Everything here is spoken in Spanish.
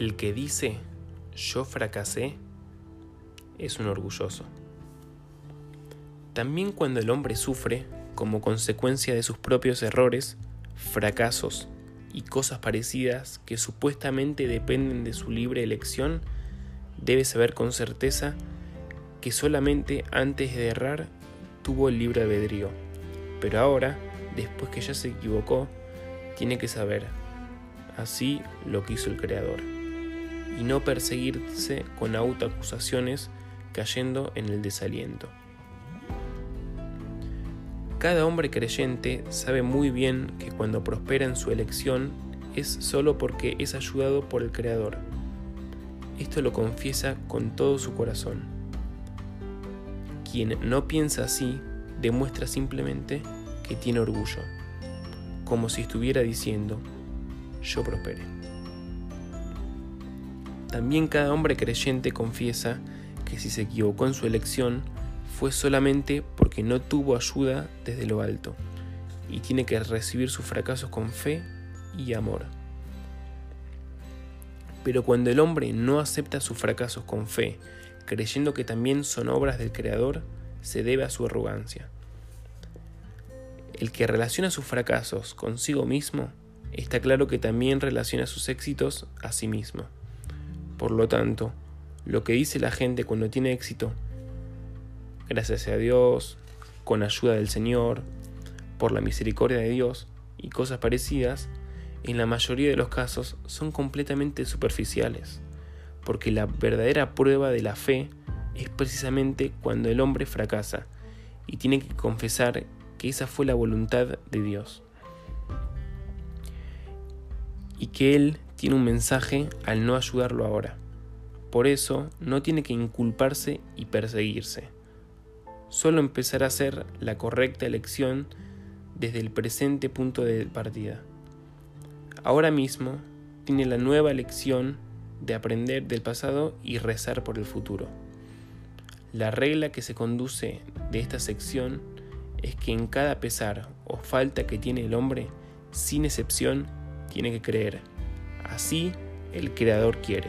El que dice yo fracasé es un orgulloso. También cuando el hombre sufre, como consecuencia de sus propios errores, fracasos y cosas parecidas que supuestamente dependen de su libre elección, debe saber con certeza que solamente antes de errar tuvo el libre albedrío. Pero ahora, después que ya se equivocó, tiene que saber así lo que hizo el Creador y no perseguirse con autoacusaciones cayendo en el desaliento. Cada hombre creyente sabe muy bien que cuando prospera en su elección es solo porque es ayudado por el Creador. Esto lo confiesa con todo su corazón. Quien no piensa así demuestra simplemente que tiene orgullo, como si estuviera diciendo, yo prosperé. También cada hombre creyente confiesa que si se equivocó en su elección fue solamente porque no tuvo ayuda desde lo alto y tiene que recibir sus fracasos con fe y amor. Pero cuando el hombre no acepta sus fracasos con fe, creyendo que también son obras del Creador, se debe a su arrogancia. El que relaciona sus fracasos consigo mismo, está claro que también relaciona sus éxitos a sí mismo. Por lo tanto, lo que dice la gente cuando tiene éxito, gracias a Dios, con ayuda del Señor, por la misericordia de Dios y cosas parecidas, en la mayoría de los casos son completamente superficiales, porque la verdadera prueba de la fe es precisamente cuando el hombre fracasa y tiene que confesar que esa fue la voluntad de Dios. Y que Él tiene un mensaje al no ayudarlo ahora. Por eso no tiene que inculparse y perseguirse. Solo empezar a hacer la correcta elección desde el presente punto de partida. Ahora mismo tiene la nueva lección de aprender del pasado y rezar por el futuro. La regla que se conduce de esta sección es que en cada pesar o falta que tiene el hombre, sin excepción, tiene que creer. Así el Creador quiere.